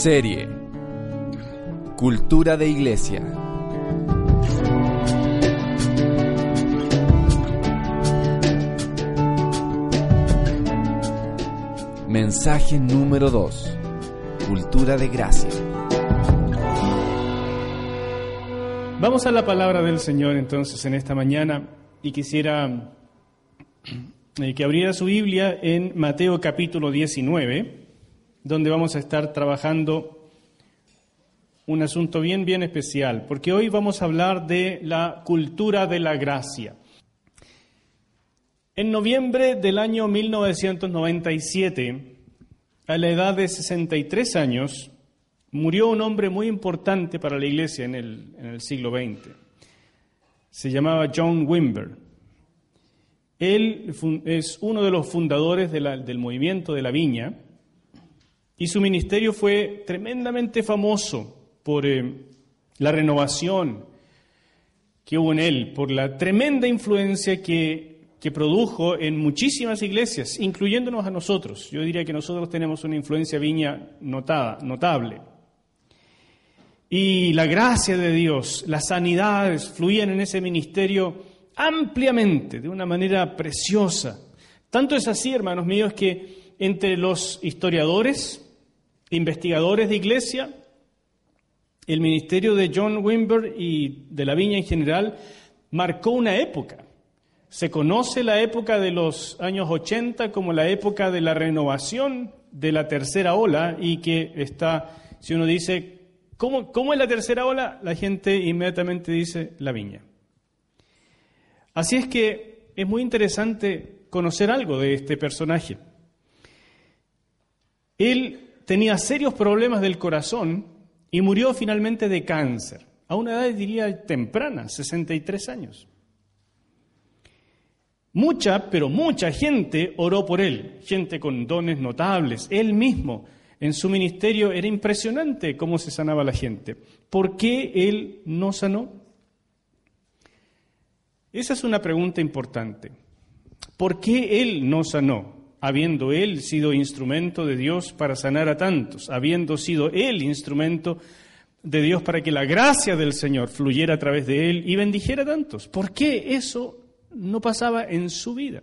Serie. Cultura de Iglesia. Mensaje número 2 Cultura de Gracia. Vamos a la palabra del Señor entonces en esta mañana y quisiera eh, que abriera su Biblia en Mateo capítulo 19, donde vamos a estar trabajando un asunto bien, bien especial, porque hoy vamos a hablar de la cultura de la gracia. En noviembre del año 1997, a la edad de 63 años, murió un hombre muy importante para la iglesia en el, en el siglo XX. Se llamaba John Wimber. Él es uno de los fundadores del movimiento de la viña y su ministerio fue tremendamente famoso por eh, la renovación que hubo en él, por la tremenda influencia que, que produjo en muchísimas iglesias, incluyéndonos a nosotros. Yo diría que nosotros tenemos una influencia viña notada, notable. Y la gracia de Dios, las sanidades fluían en ese ministerio ampliamente, de una manera preciosa. Tanto es así, hermanos míos, que entre los historiadores, investigadores de iglesia, el ministerio de John Wimber y de la viña en general marcó una época. Se conoce la época de los años 80 como la época de la renovación de la tercera ola y que está, si uno dice, ¿cómo, cómo es la tercera ola? La gente inmediatamente dice la viña. Así es que es muy interesante conocer algo de este personaje. Él tenía serios problemas del corazón y murió finalmente de cáncer, a una edad diría temprana, 63 años. Mucha, pero mucha gente oró por él, gente con dones notables. Él mismo en su ministerio era impresionante cómo se sanaba la gente. ¿Por qué él no sanó? Esa es una pregunta importante. ¿Por qué él no sanó? Habiendo él sido instrumento de Dios para sanar a tantos, habiendo sido él instrumento de Dios para que la gracia del Señor fluyera a través de él y bendijera a tantos. ¿Por qué eso no pasaba en su vida?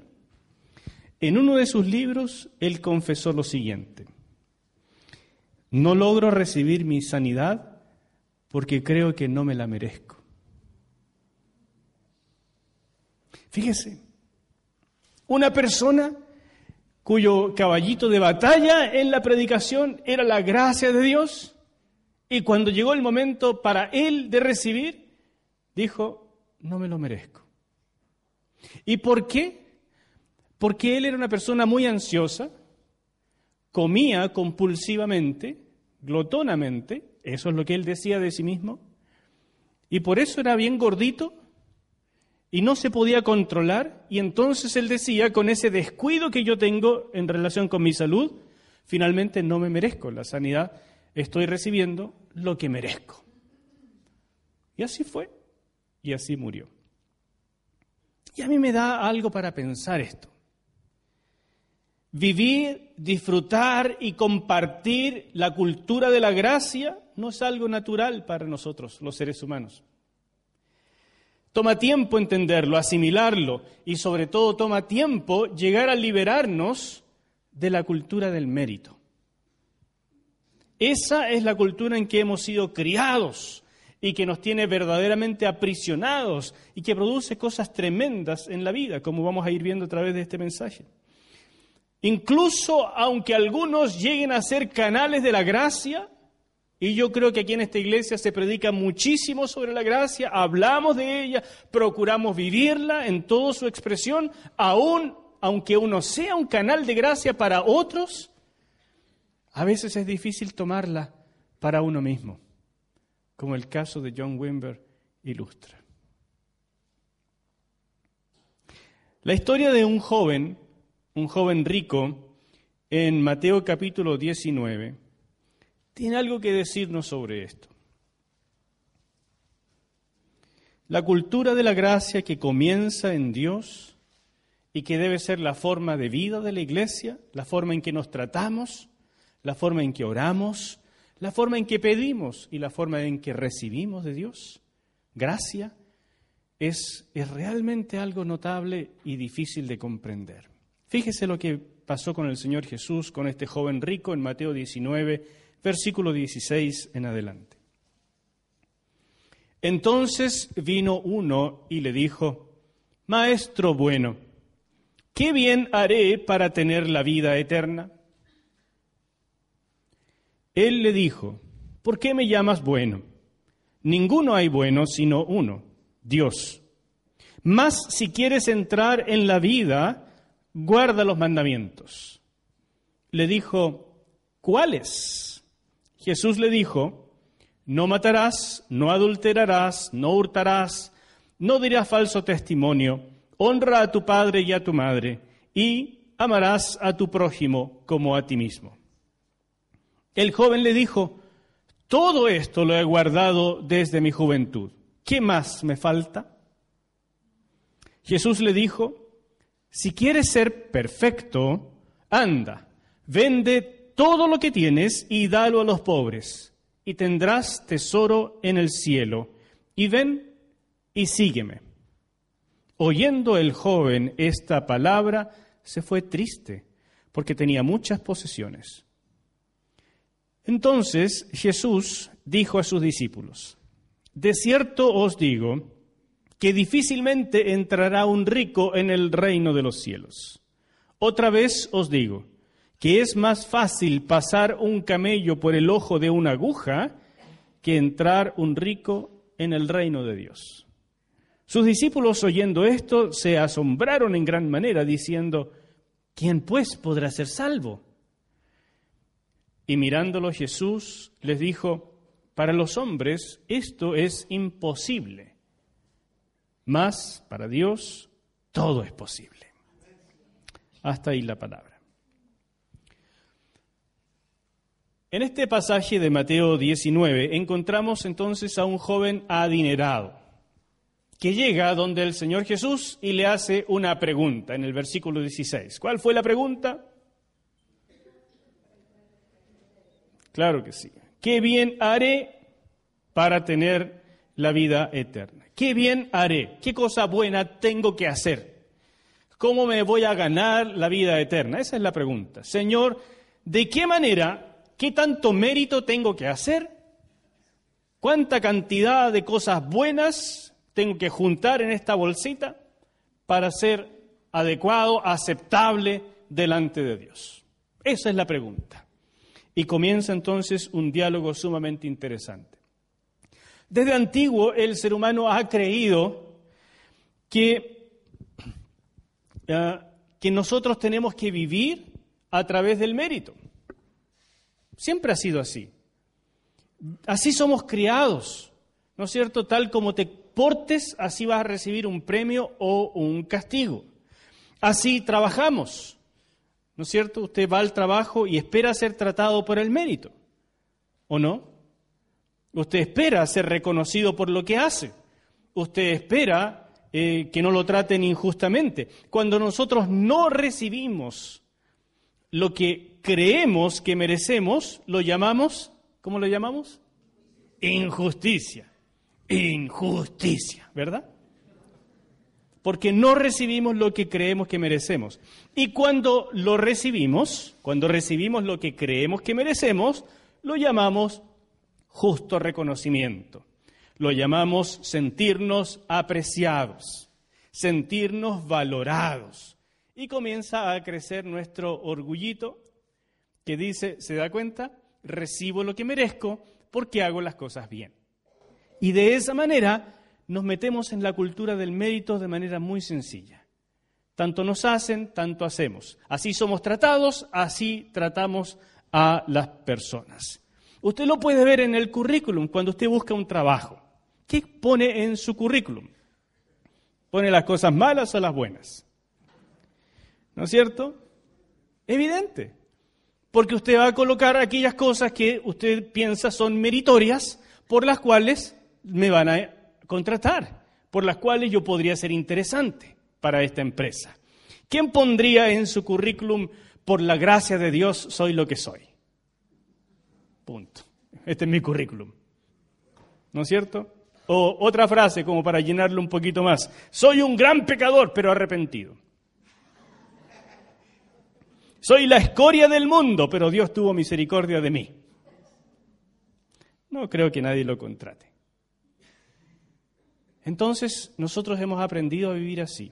En uno de sus libros, él confesó lo siguiente. No logro recibir mi sanidad porque creo que no me la merezco. Fíjese, una persona cuyo caballito de batalla en la predicación era la gracia de Dios, y cuando llegó el momento para él de recibir, dijo, no me lo merezco. ¿Y por qué? Porque él era una persona muy ansiosa, comía compulsivamente, glotonamente, eso es lo que él decía de sí mismo, y por eso era bien gordito y no se podía controlar, y entonces él decía, con ese descuido que yo tengo en relación con mi salud, finalmente no me merezco la sanidad, estoy recibiendo lo que merezco. Y así fue, y así murió. Y a mí me da algo para pensar esto. Vivir, disfrutar y compartir la cultura de la gracia no es algo natural para nosotros, los seres humanos. Toma tiempo entenderlo, asimilarlo y sobre todo toma tiempo llegar a liberarnos de la cultura del mérito. Esa es la cultura en que hemos sido criados y que nos tiene verdaderamente aprisionados y que produce cosas tremendas en la vida, como vamos a ir viendo a través de este mensaje. Incluso aunque algunos lleguen a ser canales de la gracia, y yo creo que aquí en esta iglesia se predica muchísimo sobre la gracia, hablamos de ella, procuramos vivirla en toda su expresión, aún aunque uno sea un canal de gracia para otros, a veces es difícil tomarla para uno mismo, como el caso de John Wimber ilustra. La historia de un joven, un joven rico, en Mateo capítulo 19, tiene algo que decirnos sobre esto. La cultura de la gracia que comienza en Dios y que debe ser la forma de vida de la iglesia, la forma en que nos tratamos, la forma en que oramos, la forma en que pedimos y la forma en que recibimos de Dios, gracia, es, es realmente algo notable y difícil de comprender. Fíjese lo que pasó con el Señor Jesús, con este joven rico en Mateo 19, versículo 16 en adelante. Entonces vino uno y le dijo, Maestro bueno, ¿qué bien haré para tener la vida eterna? Él le dijo, ¿por qué me llamas bueno? Ninguno hay bueno sino uno, Dios. Mas si quieres entrar en la vida, guarda los mandamientos. Le dijo, ¿cuáles? Jesús le dijo, no matarás, no adulterarás, no hurtarás, no dirás falso testimonio, honra a tu padre y a tu madre, y amarás a tu prójimo como a ti mismo. El joven le dijo, todo esto lo he guardado desde mi juventud. ¿Qué más me falta? Jesús le dijo, si quieres ser perfecto, anda, vende todo lo que tienes y dalo a los pobres, y tendrás tesoro en el cielo. Y ven y sígueme. Oyendo el joven esta palabra, se fue triste, porque tenía muchas posesiones. Entonces Jesús dijo a sus discípulos, De cierto os digo, que difícilmente entrará un rico en el reino de los cielos. Otra vez os digo que es más fácil pasar un camello por el ojo de una aguja que entrar un rico en el reino de Dios. Sus discípulos oyendo esto se asombraron en gran manera, diciendo, ¿quién pues podrá ser salvo? Y mirándolo Jesús les dijo, para los hombres esto es imposible mas para Dios todo es posible. Hasta ahí la palabra. En este pasaje de Mateo 19 encontramos entonces a un joven adinerado que llega donde el Señor Jesús y le hace una pregunta en el versículo 16. ¿Cuál fue la pregunta? Claro que sí. ¿Qué bien haré para tener la vida eterna. ¿Qué bien haré? ¿Qué cosa buena tengo que hacer? ¿Cómo me voy a ganar la vida eterna? Esa es la pregunta. Señor, ¿de qué manera, qué tanto mérito tengo que hacer? ¿Cuánta cantidad de cosas buenas tengo que juntar en esta bolsita para ser adecuado, aceptable delante de Dios? Esa es la pregunta. Y comienza entonces un diálogo sumamente interesante. Desde antiguo el ser humano ha creído que, eh, que nosotros tenemos que vivir a través del mérito. Siempre ha sido así. Así somos criados, ¿no es cierto? Tal como te portes, así vas a recibir un premio o un castigo. Así trabajamos, ¿no es cierto? Usted va al trabajo y espera ser tratado por el mérito, ¿o no? Usted espera ser reconocido por lo que hace. Usted espera eh, que no lo traten injustamente. Cuando nosotros no recibimos lo que creemos que merecemos, lo llamamos, ¿cómo lo llamamos? Injusticia. Injusticia, ¿verdad? Porque no recibimos lo que creemos que merecemos. Y cuando lo recibimos, cuando recibimos lo que creemos que merecemos, lo llamamos justo reconocimiento. Lo llamamos sentirnos apreciados, sentirnos valorados. Y comienza a crecer nuestro orgullito que dice, ¿se da cuenta? Recibo lo que merezco porque hago las cosas bien. Y de esa manera nos metemos en la cultura del mérito de manera muy sencilla. Tanto nos hacen, tanto hacemos. Así somos tratados, así tratamos a las personas. Usted lo puede ver en el currículum cuando usted busca un trabajo. ¿Qué pone en su currículum? ¿Pone las cosas malas o las buenas? ¿No es cierto? Evidente. Porque usted va a colocar aquellas cosas que usted piensa son meritorias por las cuales me van a contratar, por las cuales yo podría ser interesante para esta empresa. ¿Quién pondría en su currículum, por la gracia de Dios, soy lo que soy? Punto. Este es mi currículum. ¿No es cierto? O otra frase como para llenarlo un poquito más. Soy un gran pecador, pero arrepentido. Soy la escoria del mundo, pero Dios tuvo misericordia de mí. No creo que nadie lo contrate. Entonces, nosotros hemos aprendido a vivir así.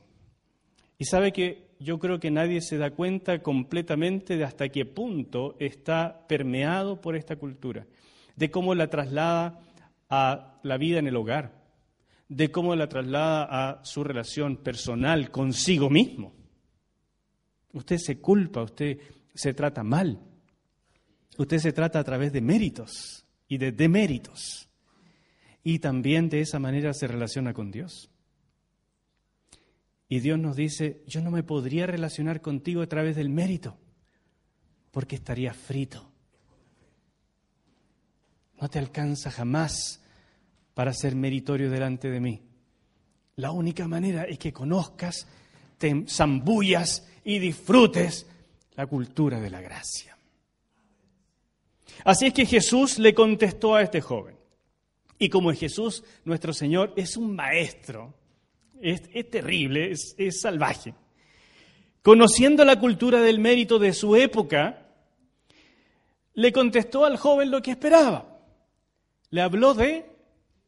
Y sabe que yo creo que nadie se da cuenta completamente de hasta qué punto está permeado por esta cultura, de cómo la traslada a la vida en el hogar, de cómo la traslada a su relación personal consigo mismo. Usted se culpa, usted se trata mal, usted se trata a través de méritos y de deméritos. Y también de esa manera se relaciona con Dios. Y Dios nos dice, yo no me podría relacionar contigo a través del mérito, porque estaría frito. No te alcanza jamás para ser meritorio delante de mí. La única manera es que conozcas, te zambullas y disfrutes la cultura de la gracia. Así es que Jesús le contestó a este joven. Y como Jesús, nuestro Señor, es un maestro, es, terrible, es, es salvaje. Conociendo la cultura del mérito de su época, le contestó al joven lo que esperaba. Le habló de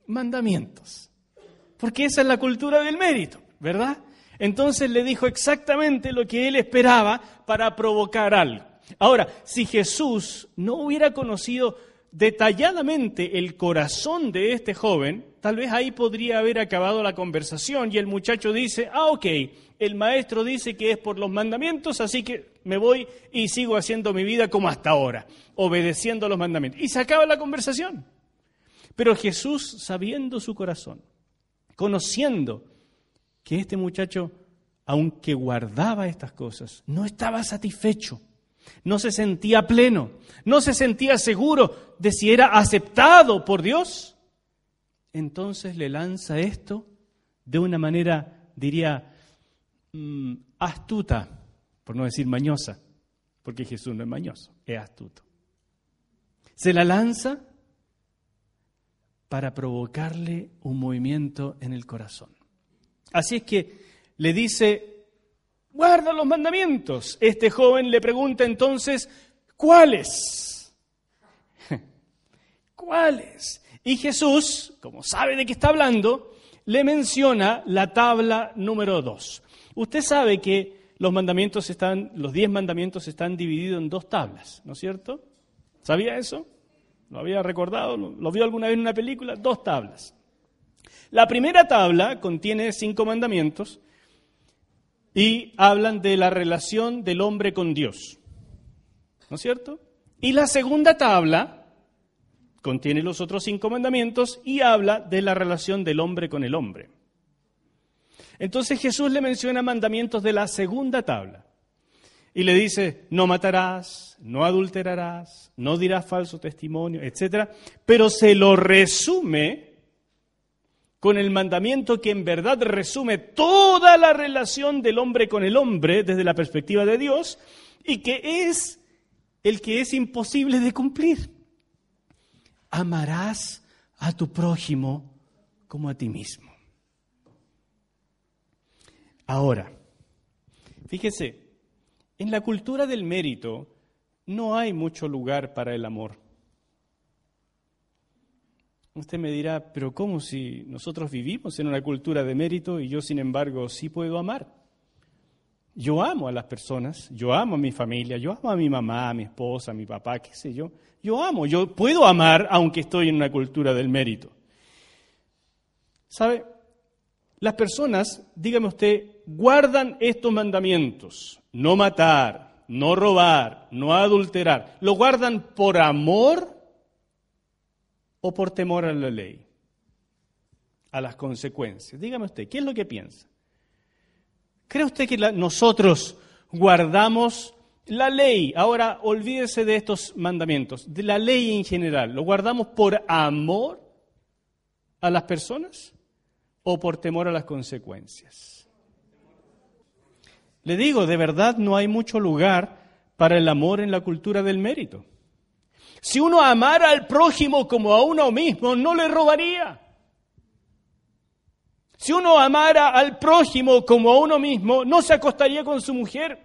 mandamientos. Porque esa es la cultura del mérito, ¿verdad? Entonces le dijo exactamente lo que él esperaba para provocar algo. Ahora, si Jesús no hubiera conocido detalladamente el corazón de este joven, tal vez ahí podría haber acabado la conversación y el muchacho dice, ah, ok, el maestro dice que es por los mandamientos, así que me voy y sigo haciendo mi vida como hasta ahora, obedeciendo los mandamientos. Y se acaba la conversación. Pero Jesús, sabiendo su corazón, conociendo que este muchacho, aunque guardaba estas cosas, no estaba satisfecho no se sentía pleno, no se sentía seguro de si era aceptado por Dios, entonces le lanza esto de una manera, diría, mm, astuta, por no decir mañosa, porque Jesús no es mañoso, es astuto. Se la lanza para provocarle un movimiento en el corazón. Así es que le dice, guarda los mandamientos. Este joven le pregunta entonces, ¿cuáles? ¿Cuáles? Y Jesús, como sabe de qué está hablando, le menciona la tabla número dos. Usted sabe que los mandamientos están, los diez mandamientos están divididos en dos tablas, ¿no es cierto? ¿Sabía eso? ¿Lo había recordado? ¿Lo vio alguna vez en una película? Dos tablas. La primera tabla contiene cinco mandamientos y hablan de la relación del hombre con Dios. ¿No es cierto? Y la segunda tabla contiene los otros cinco mandamientos y habla de la relación del hombre con el hombre. Entonces Jesús le menciona mandamientos de la segunda tabla y le dice, no matarás, no adulterarás, no dirás falso testimonio, etc. Pero se lo resume con el mandamiento que en verdad resume toda la relación del hombre con el hombre desde la perspectiva de Dios y que es el que es imposible de cumplir. Amarás a tu prójimo como a ti mismo. Ahora, fíjese, en la cultura del mérito no hay mucho lugar para el amor. Usted me dirá, pero ¿cómo si nosotros vivimos en una cultura de mérito y yo sin embargo sí puedo amar? Yo amo a las personas, yo amo a mi familia, yo amo a mi mamá, a mi esposa, a mi papá, qué sé yo. Yo amo, yo puedo amar aunque estoy en una cultura del mérito. ¿Sabe? Las personas, dígame usted, guardan estos mandamientos, no matar, no robar, no adulterar. ¿Lo guardan por amor o por temor a la ley? A las consecuencias. Dígame usted, ¿qué es lo que piensa? ¿Cree usted que nosotros guardamos la ley? Ahora, olvídese de estos mandamientos, de la ley en general. ¿Lo guardamos por amor a las personas o por temor a las consecuencias? Le digo, de verdad no hay mucho lugar para el amor en la cultura del mérito. Si uno amara al prójimo como a uno mismo, no le robaría. Si uno amara al prójimo como a uno mismo, no se acostaría con su mujer.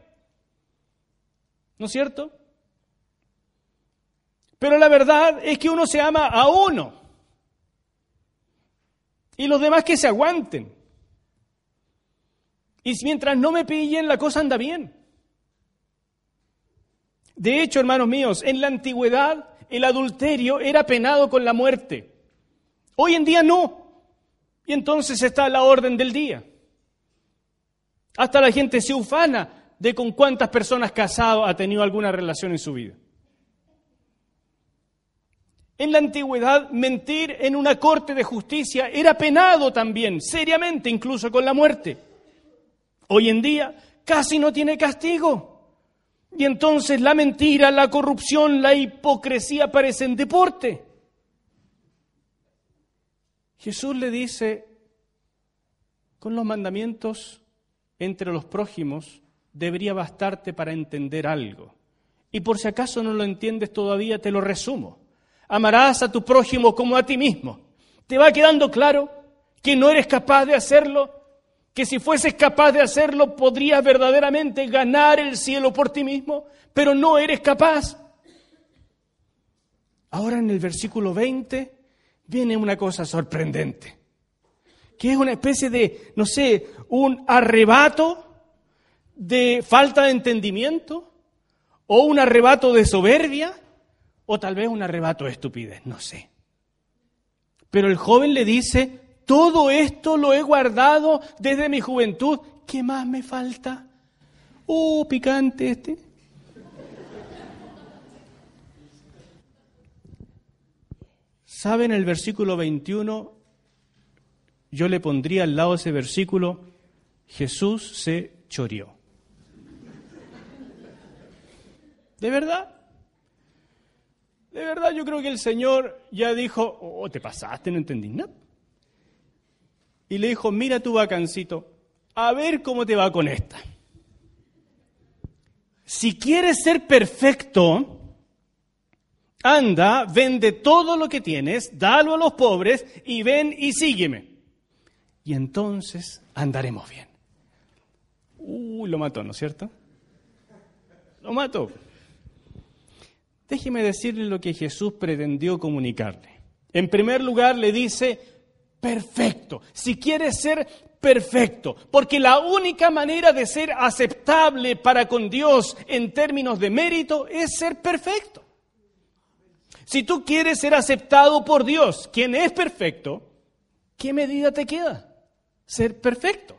¿No es cierto? Pero la verdad es que uno se ama a uno. Y los demás que se aguanten. Y mientras no me pillen, la cosa anda bien. De hecho, hermanos míos, en la antigüedad el adulterio era penado con la muerte. Hoy en día no. Y entonces está la orden del día. Hasta la gente se ufana de con cuántas personas casado ha tenido alguna relación en su vida. En la antigüedad, mentir en una corte de justicia era penado también, seriamente, incluso con la muerte. Hoy en día casi no tiene castigo. Y entonces la mentira, la corrupción, la hipocresía parecen deporte. Jesús le dice, con los mandamientos entre los prójimos debería bastarte para entender algo. Y por si acaso no lo entiendes todavía, te lo resumo. Amarás a tu prójimo como a ti mismo. ¿Te va quedando claro que no eres capaz de hacerlo? Que si fueses capaz de hacerlo podrías verdaderamente ganar el cielo por ti mismo, pero no eres capaz. Ahora en el versículo 20 viene una cosa sorprendente, que es una especie de, no sé, un arrebato de falta de entendimiento, o un arrebato de soberbia, o tal vez un arrebato de estupidez, no sé. Pero el joven le dice, todo esto lo he guardado desde mi juventud, ¿qué más me falta? Oh, picante este. ¿Saben el versículo 21? Yo le pondría al lado ese versículo, Jesús se choreó. ¿De verdad? De verdad yo creo que el Señor ya dijo, oh, te pasaste, no entendí nada. Y le dijo, mira tu vacancito, a ver cómo te va con esta. Si quieres ser perfecto, anda, vende todo lo que tienes, dalo a los pobres y ven y sígueme. Y entonces andaremos bien. Uy, lo mató, ¿no es cierto? Lo mató. Déjeme decirle lo que Jesús pretendió comunicarle. En primer lugar, le dice, perfecto, si quieres ser perfecto, porque la única manera de ser aceptable para con Dios en términos de mérito es ser perfecto. Si tú quieres ser aceptado por Dios, quien es perfecto, ¿qué medida te queda? Ser perfecto.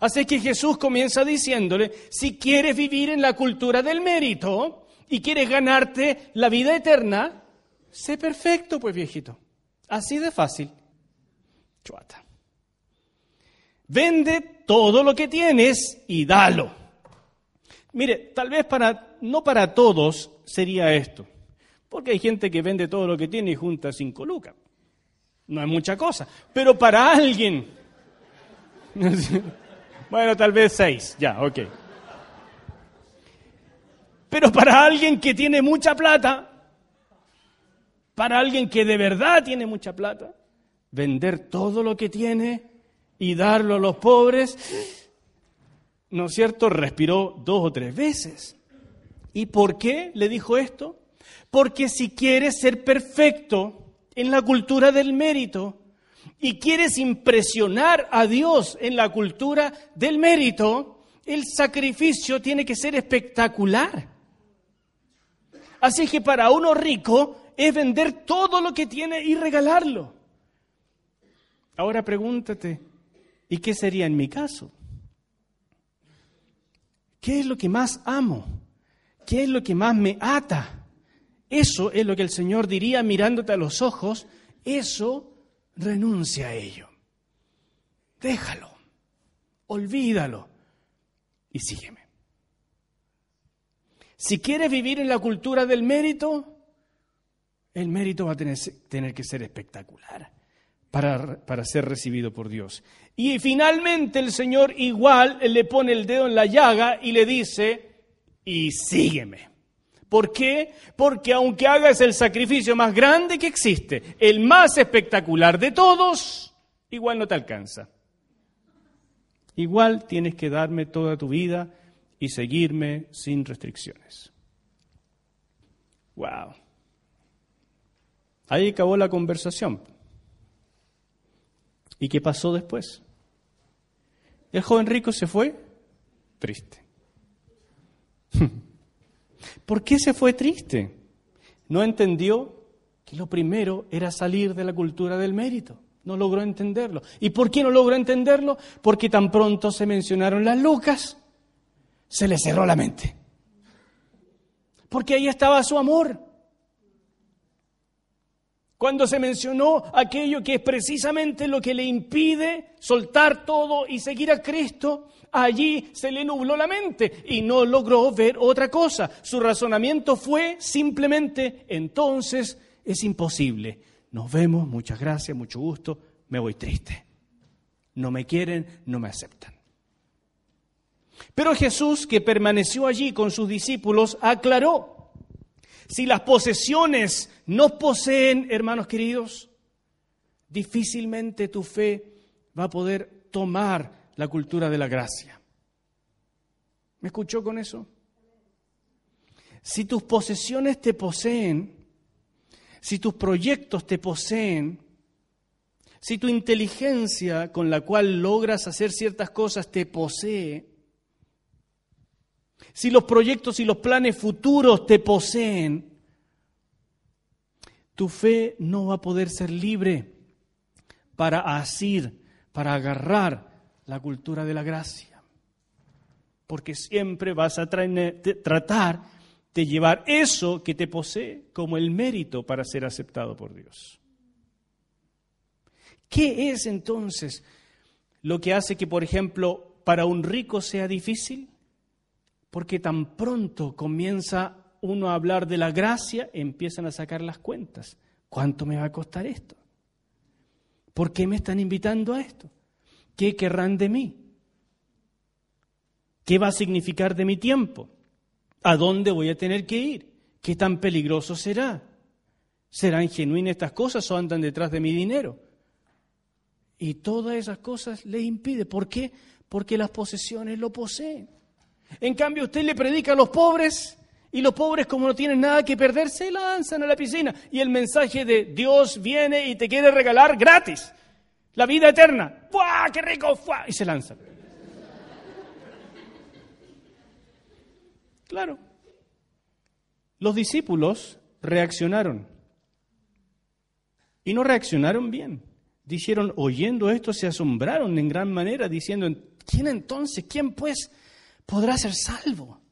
Así que Jesús comienza diciéndole, si quieres vivir en la cultura del mérito, y quieres ganarte la vida eterna, sé perfecto, pues viejito. Así de fácil. Chuata. Vende todo lo que tienes y dalo. Mire, tal vez para, no para todos sería esto. Porque hay gente que vende todo lo que tiene y junta cinco lucas. No es mucha cosa. Pero para alguien. bueno, tal vez seis. Ya, ok. Pero para alguien que tiene mucha plata, para alguien que de verdad tiene mucha plata, vender todo lo que tiene y darlo a los pobres, ¿no es cierto? Respiró dos o tres veces. ¿Y por qué le dijo esto? Porque si quieres ser perfecto en la cultura del mérito y quieres impresionar a Dios en la cultura del mérito, el sacrificio tiene que ser espectacular. Así que para uno rico es vender todo lo que tiene y regalarlo. Ahora pregúntate, ¿y qué sería en mi caso? ¿Qué es lo que más amo? ¿Qué es lo que más me ata? Eso es lo que el Señor diría mirándote a los ojos eso renuncia a ello. Déjalo, olvídalo y sígueme. Si quieres vivir en la cultura del mérito, el mérito va a tener, tener que ser espectacular para, para, ser recibido por Dios. Y finalmente el Señor igual le pone el dedo en la llaga y le dice, y sígueme. ¿Por qué? Porque aunque hagas el sacrificio más grande que existe, el más espectacular de todos, igual no te alcanza. Igual tienes que darme toda tu vida y seguirme sin restricciones. Wow. Ahí acabó la conversación. ¿Y qué pasó después? El joven rico se fue triste. ¿Por qué se fue triste? No entendió que lo primero era salir de la cultura del mérito. No logró entenderlo. ¿Y por qué no logró entenderlo? Porque tan pronto se mencionaron las lucas, se le cerró la mente. Porque ahí estaba su amor. Cuando se mencionó aquello que es precisamente lo que le impide soltar todo y seguir a Cristo, allí se le nubló la mente y no logró ver otra cosa. Su razonamiento fue simplemente, entonces es imposible. Nos vemos, muchas gracias, mucho gusto, me voy triste. No me quieren, no me aceptan. Pero Jesús, que permaneció allí con sus discípulos, aclaró, si las posesiones no poseen, hermanos queridos, difícilmente tu fe va a poder tomar la cultura de la gracia. ¿Me escuchó con eso? Si tus posesiones te poseen, si tus proyectos te poseen, si tu inteligencia con la cual logras hacer ciertas cosas te posee, si los proyectos y los planes futuros te poseen, tu fe no va a poder ser libre para asir, para agarrar la cultura de la gracia. Porque siempre vas a tratar de llevar eso que te posee como el mérito para ser aceptado por Dios. ¿Qué es entonces lo que hace que, por ejemplo, para un rico sea difícil? Porque tan pronto comienza uno a hablar de la gracia, empiezan a sacar las cuentas. ¿Cuánto me va a costar esto? ¿Por qué me están invitando a esto? ¿Qué querrán de mí? ¿Qué va a significar de mi tiempo? ¿A dónde voy a tener que ir? ¿Qué tan peligroso será? ¿Serán genuinas estas cosas o andan detrás de mi dinero? Y todas esas cosas le impide. ¿Por qué? Porque las posesiones lo poseen. En cambio, usted le predica a los pobres y los pobres, como no tienen nada que perder, se lanzan a la piscina. Y el mensaje de Dios viene y te quiere regalar gratis la vida eterna. ¡Buah, qué rico! ¡Buah! Y se lanzan. Claro. Los discípulos reaccionaron. Y no reaccionaron bien. Dijeron, oyendo esto, se asombraron en gran manera, diciendo, ¿quién entonces, quién pues podrá ser salvo?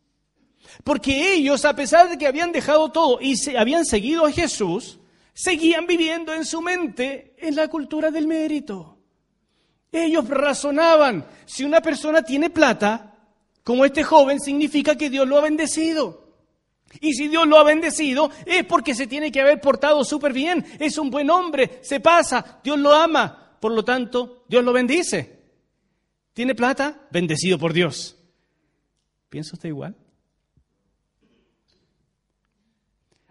Porque ellos, a pesar de que habían dejado todo y se habían seguido a Jesús, seguían viviendo en su mente en la cultura del mérito. Ellos razonaban, si una persona tiene plata, como este joven, significa que Dios lo ha bendecido. Y si Dios lo ha bendecido, es porque se tiene que haber portado súper bien. Es un buen hombre, se pasa, Dios lo ama. Por lo tanto, Dios lo bendice. ¿Tiene plata? Bendecido por Dios. ¿Piensa usted igual?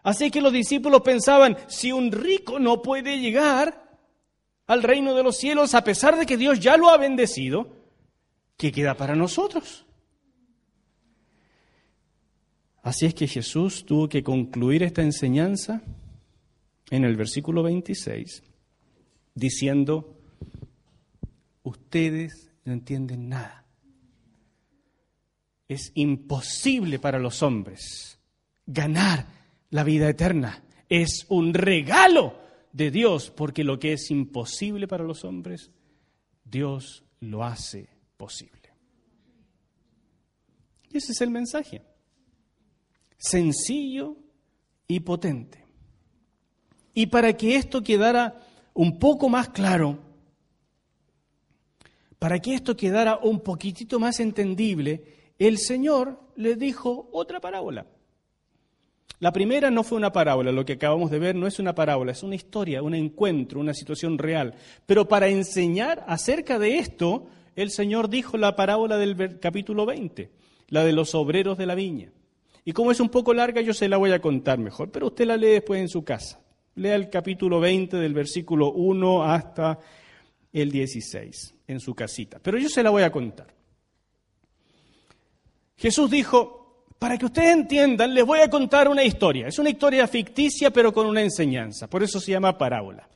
Así que los discípulos pensaban, si un rico no puede llegar al reino de los cielos a pesar de que Dios ya lo ha bendecido, ¿qué queda para nosotros? Así es que Jesús tuvo que concluir esta enseñanza en el versículo 26 diciendo, ustedes no entienden nada. Es imposible para los hombres ganar la vida eterna. Es un regalo de Dios, porque lo que es imposible para los hombres, Dios lo hace posible. Y ese es el mensaje sencillo y potente. Y para que esto quedara un poco más claro, para que esto quedara un poquitito más entendible, el Señor le dijo otra parábola. La primera no fue una parábola, lo que acabamos de ver no es una parábola, es una historia, un encuentro, una situación real. Pero para enseñar acerca de esto, el Señor dijo la parábola del capítulo 20, la de los obreros de la viña. Y como es un poco larga, yo se la voy a contar mejor, pero usted la lee después en su casa. Lea el capítulo 20 del versículo 1 hasta el 16 en su casita. Pero yo se la voy a contar. Jesús dijo, para que ustedes entiendan, les voy a contar una historia. Es una historia ficticia, pero con una enseñanza. Por eso se llama parábola.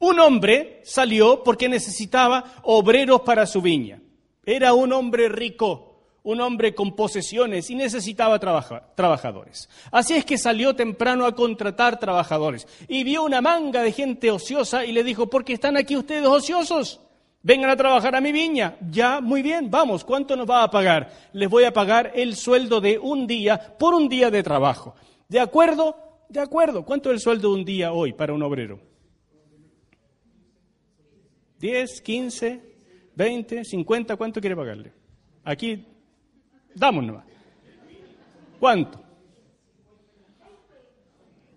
Un hombre salió porque necesitaba obreros para su viña. Era un hombre rico, un hombre con posesiones y necesitaba trabaja- trabajadores. Así es que salió temprano a contratar trabajadores y vio una manga de gente ociosa y le dijo, ¿por qué están aquí ustedes ociosos? Vengan a trabajar a mi viña. Ya, muy bien, vamos, ¿cuánto nos va a pagar? Les voy a pagar el sueldo de un día por un día de trabajo. ¿De acuerdo? De acuerdo. ¿Cuánto es el sueldo de un día hoy para un obrero? 10, 15, 20, 50, ¿cuánto quiere pagarle? Aquí, damos. ¿Cuánto?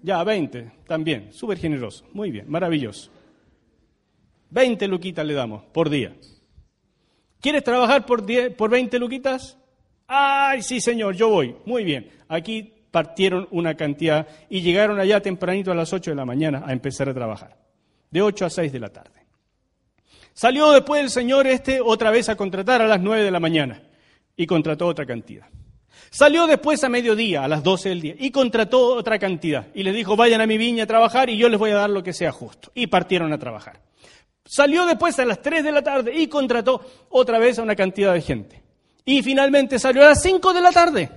Ya, 20, también, súper generoso, muy bien, maravilloso. 20 luquitas le damos por día. ¿Quieres trabajar por, 10, por 20 luquitas? Ay, sí, señor, yo voy. Muy bien. Aquí partieron una cantidad y llegaron allá tempranito a las 8 de la mañana a empezar a trabajar. De 8 a 6 de la tarde. Salió después el señor este otra vez a contratar a las 9 de la mañana y contrató otra cantidad. Salió después a mediodía, a las 12 del día, y contrató otra cantidad. Y les dijo, vayan a mi viña a trabajar y yo les voy a dar lo que sea justo. Y partieron a trabajar. Salió después a las 3 de la tarde y contrató otra vez a una cantidad de gente. Y finalmente salió a las 5 de la tarde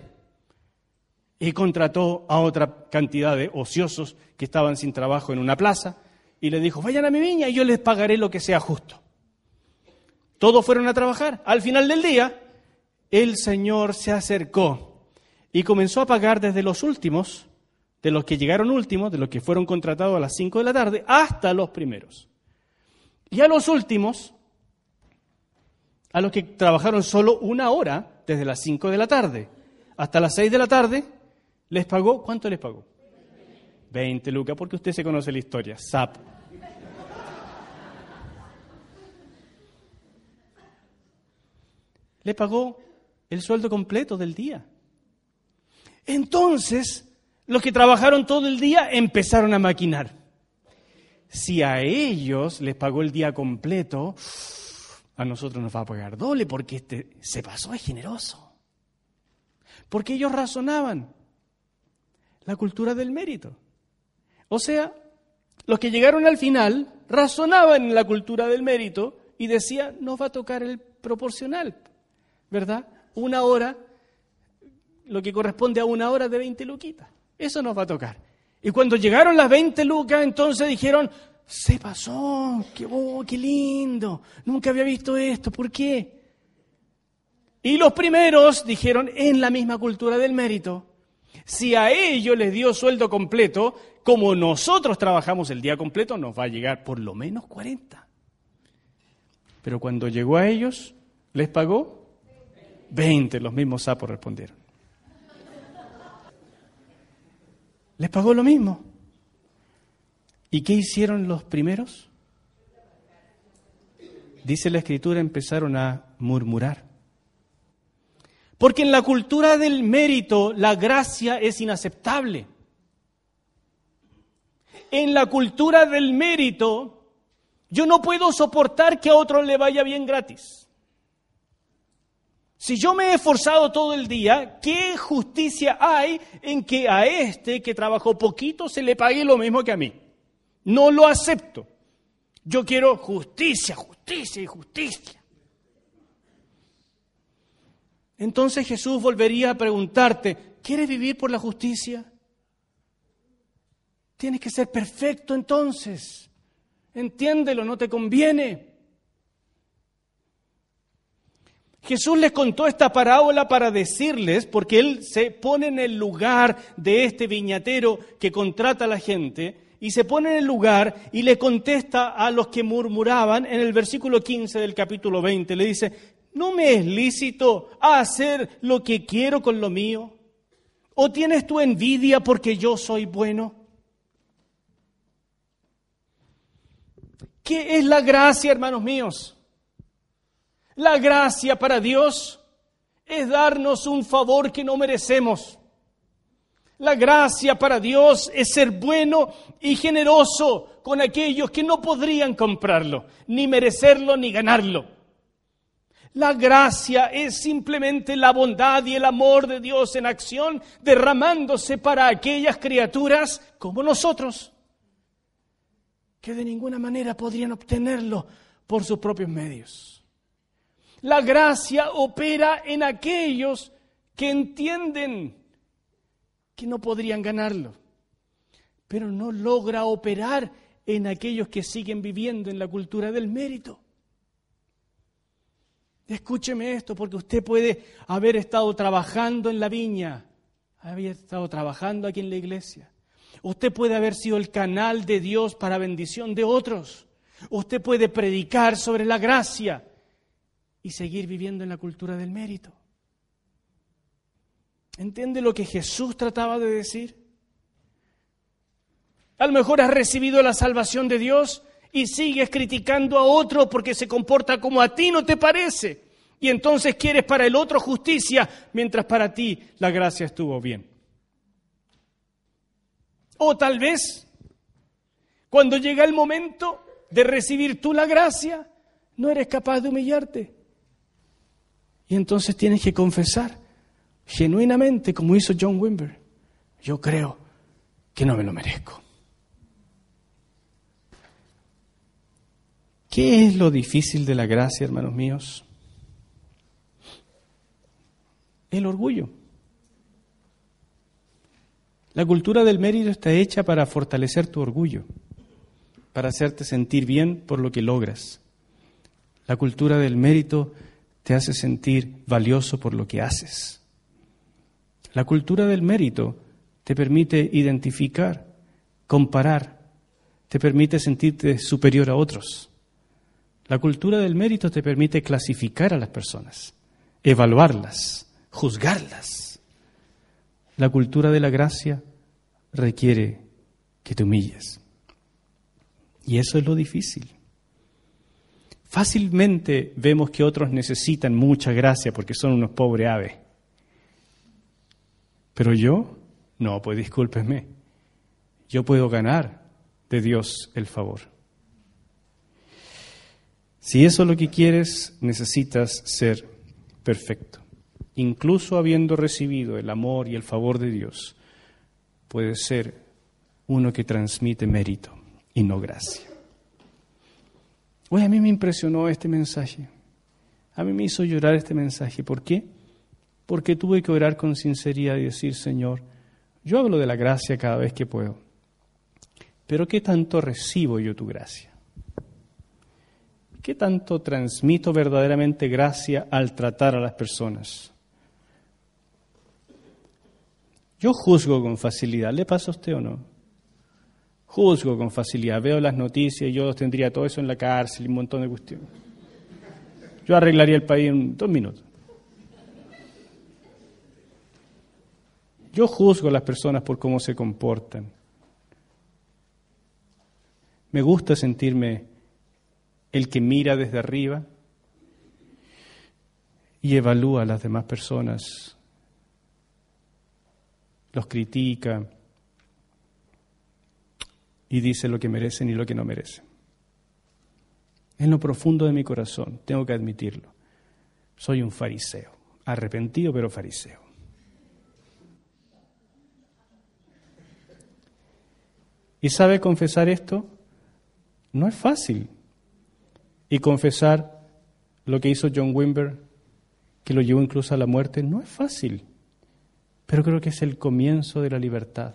y contrató a otra cantidad de ociosos que estaban sin trabajo en una plaza y le dijo, vayan a mi viña y yo les pagaré lo que sea justo. Todos fueron a trabajar. Al final del día, el Señor se acercó y comenzó a pagar desde los últimos, de los que llegaron últimos, de los que fueron contratados a las 5 de la tarde, hasta los primeros. Y a los últimos, a los que trabajaron solo una hora, desde las 5 de la tarde hasta las 6 de la tarde, les pagó, ¿cuánto les pagó? 20 lucas, porque usted se conoce la historia, sapo. Le pagó el sueldo completo del día. Entonces, los que trabajaron todo el día empezaron a maquinar. Si a ellos les pagó el día completo, a nosotros nos va a pagar doble porque este se pasó, es generoso. Porque ellos razonaban la cultura del mérito. O sea, los que llegaron al final razonaban en la cultura del mérito y decían, nos va a tocar el proporcional, ¿verdad? Una hora, lo que corresponde a una hora de 20 luquitas. Eso nos va a tocar. Y cuando llegaron las 20 lucas, entonces dijeron, se pasó, qué, oh, qué lindo, nunca había visto esto, ¿por qué? Y los primeros dijeron, en la misma cultura del mérito, si a ellos les dio sueldo completo, como nosotros trabajamos el día completo, nos va a llegar por lo menos 40. Pero cuando llegó a ellos, les pagó 20, los mismos sapos respondieron. Les pagó lo mismo. ¿Y qué hicieron los primeros? Dice la escritura, empezaron a murmurar. Porque en la cultura del mérito la gracia es inaceptable. En la cultura del mérito yo no puedo soportar que a otro le vaya bien gratis. Si yo me he esforzado todo el día, ¿qué justicia hay en que a este que trabajó poquito se le pague lo mismo que a mí? No lo acepto. Yo quiero justicia, justicia y justicia. Entonces Jesús volvería a preguntarte, ¿quieres vivir por la justicia? Tienes que ser perfecto entonces. Entiéndelo, no te conviene. Jesús les contó esta parábola para decirles, porque Él se pone en el lugar de este viñatero que contrata a la gente, y se pone en el lugar y le contesta a los que murmuraban en el versículo 15 del capítulo 20. Le dice, ¿no me es lícito hacer lo que quiero con lo mío? ¿O tienes tu envidia porque yo soy bueno? ¿Qué es la gracia, hermanos míos? La gracia para Dios es darnos un favor que no merecemos. La gracia para Dios es ser bueno y generoso con aquellos que no podrían comprarlo, ni merecerlo, ni ganarlo. La gracia es simplemente la bondad y el amor de Dios en acción, derramándose para aquellas criaturas como nosotros, que de ninguna manera podrían obtenerlo por sus propios medios. La gracia opera en aquellos que entienden que no podrían ganarlo, pero no logra operar en aquellos que siguen viviendo en la cultura del mérito. Escúcheme esto, porque usted puede haber estado trabajando en la viña, haber estado trabajando aquí en la iglesia. Usted puede haber sido el canal de Dios para bendición de otros. Usted puede predicar sobre la gracia y seguir viviendo en la cultura del mérito. ¿Entiende lo que Jesús trataba de decir? A lo mejor has recibido la salvación de Dios y sigues criticando a otro porque se comporta como a ti no te parece. Y entonces quieres para el otro justicia, mientras para ti la gracia estuvo bien. O tal vez, cuando llega el momento de recibir tú la gracia, no eres capaz de humillarte. Y entonces tienes que confesar genuinamente, como hizo John Wimber, yo creo que no me lo merezco. ¿Qué es lo difícil de la gracia, hermanos míos? El orgullo. La cultura del mérito está hecha para fortalecer tu orgullo, para hacerte sentir bien por lo que logras. La cultura del mérito te hace sentir valioso por lo que haces. La cultura del mérito te permite identificar, comparar, te permite sentirte superior a otros. La cultura del mérito te permite clasificar a las personas, evaluarlas, juzgarlas. La cultura de la gracia requiere que te humilles. Y eso es lo difícil. Fácilmente vemos que otros necesitan mucha gracia porque son unos pobres aves. Pero yo, no, pues discúlpeme, yo puedo ganar de Dios el favor. Si eso es lo que quieres, necesitas ser perfecto. Incluso habiendo recibido el amor y el favor de Dios, puedes ser uno que transmite mérito y no gracia. Hoy a mí me impresionó este mensaje. A mí me hizo llorar este mensaje. ¿Por qué? porque tuve que orar con sinceridad y decir, Señor, yo hablo de la gracia cada vez que puedo, pero ¿qué tanto recibo yo tu gracia? ¿Qué tanto transmito verdaderamente gracia al tratar a las personas? Yo juzgo con facilidad, ¿le pasa a usted o no? Juzgo con facilidad, veo las noticias y yo tendría todo eso en la cárcel y un montón de cuestiones. Yo arreglaría el país en dos minutos. Yo juzgo a las personas por cómo se comportan. Me gusta sentirme el que mira desde arriba y evalúa a las demás personas, los critica y dice lo que merecen y lo que no merecen. En lo profundo de mi corazón, tengo que admitirlo, soy un fariseo, arrepentido pero fariseo. ¿Y sabe confesar esto? No es fácil. Y confesar lo que hizo John Wimber, que lo llevó incluso a la muerte, no es fácil. Pero creo que es el comienzo de la libertad.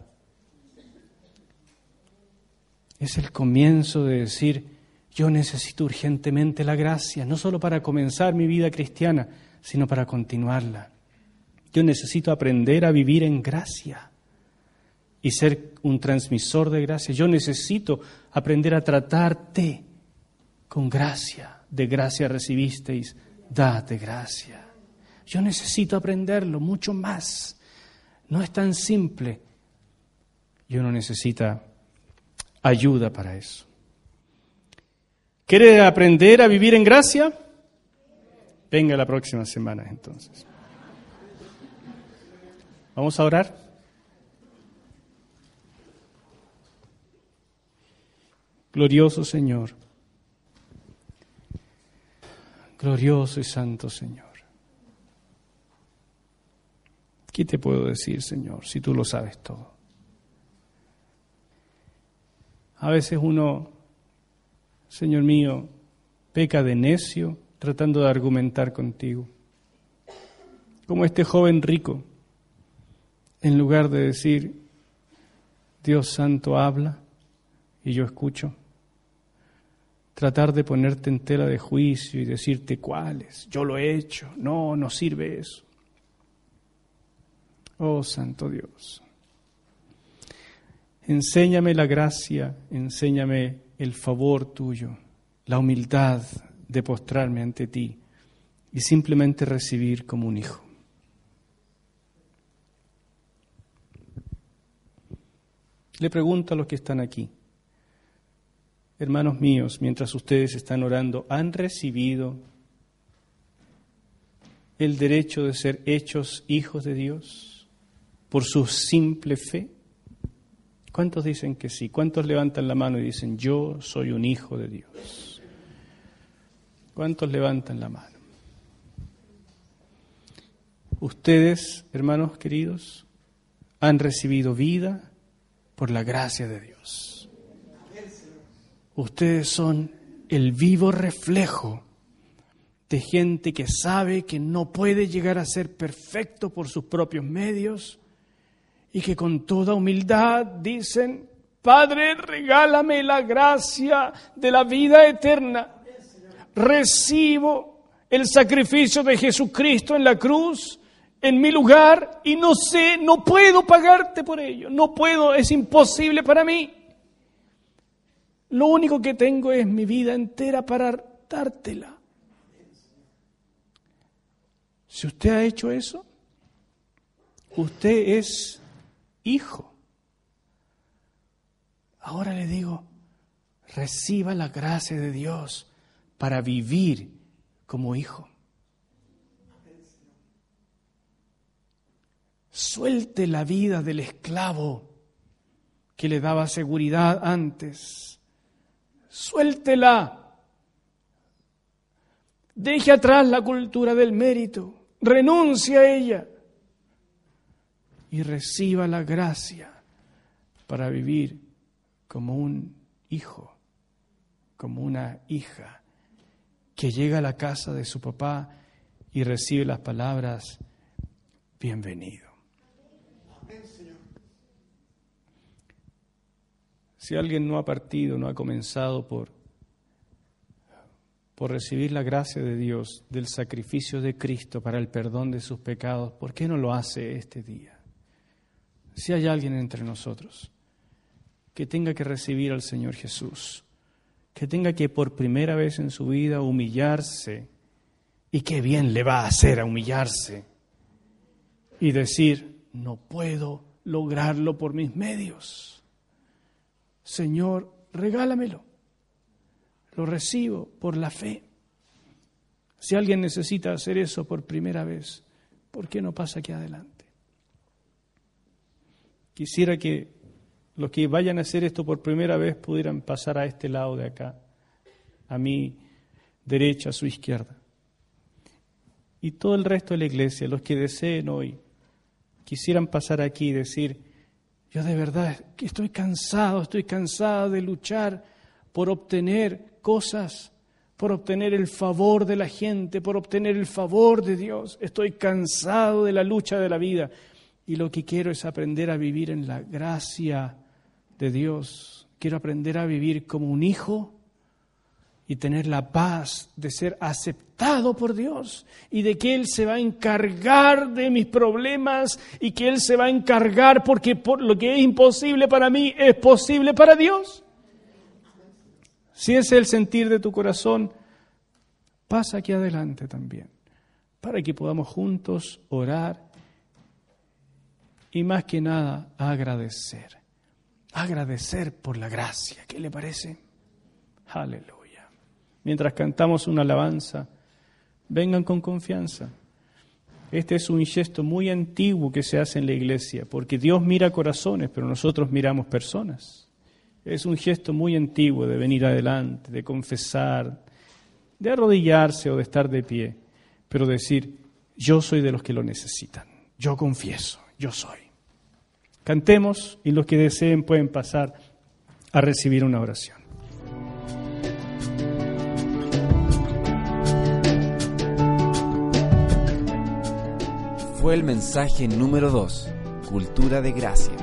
Es el comienzo de decir, yo necesito urgentemente la gracia, no solo para comenzar mi vida cristiana, sino para continuarla. Yo necesito aprender a vivir en gracia. y ser un transmisor de gracia. Yo necesito aprender a tratarte con gracia. De gracia recibisteis, date gracia. Yo necesito aprenderlo mucho más. No es tan simple. Y uno necesita ayuda para eso. ¿Quiere aprender a vivir en gracia? Venga la próxima semana entonces. Vamos a orar. Glorioso Señor. Glorioso y santo Señor. ¿Qué te puedo decir, Señor, si tú lo sabes todo? A veces uno, Señor mío, peca de necio tratando de argumentar contigo. Como este joven rico, en lugar de decir, Dios Santo habla y yo escucho, tratar de ponerte en tela de juicio y decirte cuáles, yo lo he hecho, no, no sirve eso. Oh Santo Dios, enséñame la gracia, enséñame el favor tuyo, la humildad de postrarme ante ti y simplemente recibir como un hijo. Le pregunto a los que están aquí, hermanos míos, mientras ustedes están orando, ¿han recibido el derecho de ser hechos hijos de Dios por su simple fe? ¿Cuántos dicen que sí? ¿Cuántos levantan la mano y dicen, yo soy un hijo de Dios? ¿Cuántos levantan la mano? Ustedes, hermanos queridos, han recibido vida por la gracia de Dios. Ustedes son el vivo reflejo de gente que sabe que no puede llegar a ser perfecto por sus propios medios y que con toda humildad dicen, Padre, regálame la gracia de la vida eterna. Recibo el sacrificio de Jesucristo en la cruz en mi lugar y no sé, no puedo pagarte por ello, no puedo, es imposible para mí. Lo único que tengo es mi vida entera para dártela. Si usted ha hecho eso, usted es hijo. Ahora le digo, reciba la gracia de Dios para vivir como hijo. Suelte la vida del esclavo que le daba seguridad antes. Suéltela. Deje atrás la cultura del mérito. Renuncie a ella. Y reciba la gracia para vivir como un hijo, como una hija, que llega a la casa de su papá y recibe las palabras, bienvenido. Si alguien no ha partido, no ha comenzado por, por recibir la gracia de Dios, del sacrificio de Cristo para el perdón de sus pecados, ¿por qué no lo hace este día? Si hay alguien entre nosotros que tenga que recibir al Señor Jesús, que tenga que por primera vez en su vida humillarse, y qué bien le va a hacer a humillarse, y decir, no puedo lograrlo por mis medios Señor, regálamelo. Lo recibo por la fe. Si alguien necesita hacer eso por primera vez, ¿por qué no pasa aquí adelante? Quisiera que los que vayan a hacer esto por primera vez pudieran pasar a este lado de acá, a mi derecha, a su izquierda. Y todo el resto de la iglesia, los que deseen hoy, quisieran pasar aquí y decir, yo de verdad estoy cansado, estoy cansado de luchar por obtener cosas, por obtener el favor de la gente, por obtener el favor de Dios. Estoy cansado de la lucha de la vida y lo que quiero es aprender a vivir en la gracia de Dios. Quiero aprender a vivir como un hijo y tener la paz de ser aceptado por Dios y de que Él se va a encargar de mis problemas y que Él se va a encargar porque por lo que es imposible para mí es posible para Dios. Si es el sentir de tu corazón, pasa aquí adelante también, para que podamos juntos orar y más que nada agradecer. Agradecer por la gracia. ¿Qué le parece? Aleluya. Mientras cantamos una alabanza, vengan con confianza. Este es un gesto muy antiguo que se hace en la iglesia, porque Dios mira corazones, pero nosotros miramos personas. Es un gesto muy antiguo de venir adelante, de confesar, de arrodillarse o de estar de pie, pero decir, yo soy de los que lo necesitan, yo confieso, yo soy. Cantemos y los que deseen pueden pasar a recibir una oración. Fue el mensaje número 2, Cultura de Gracia.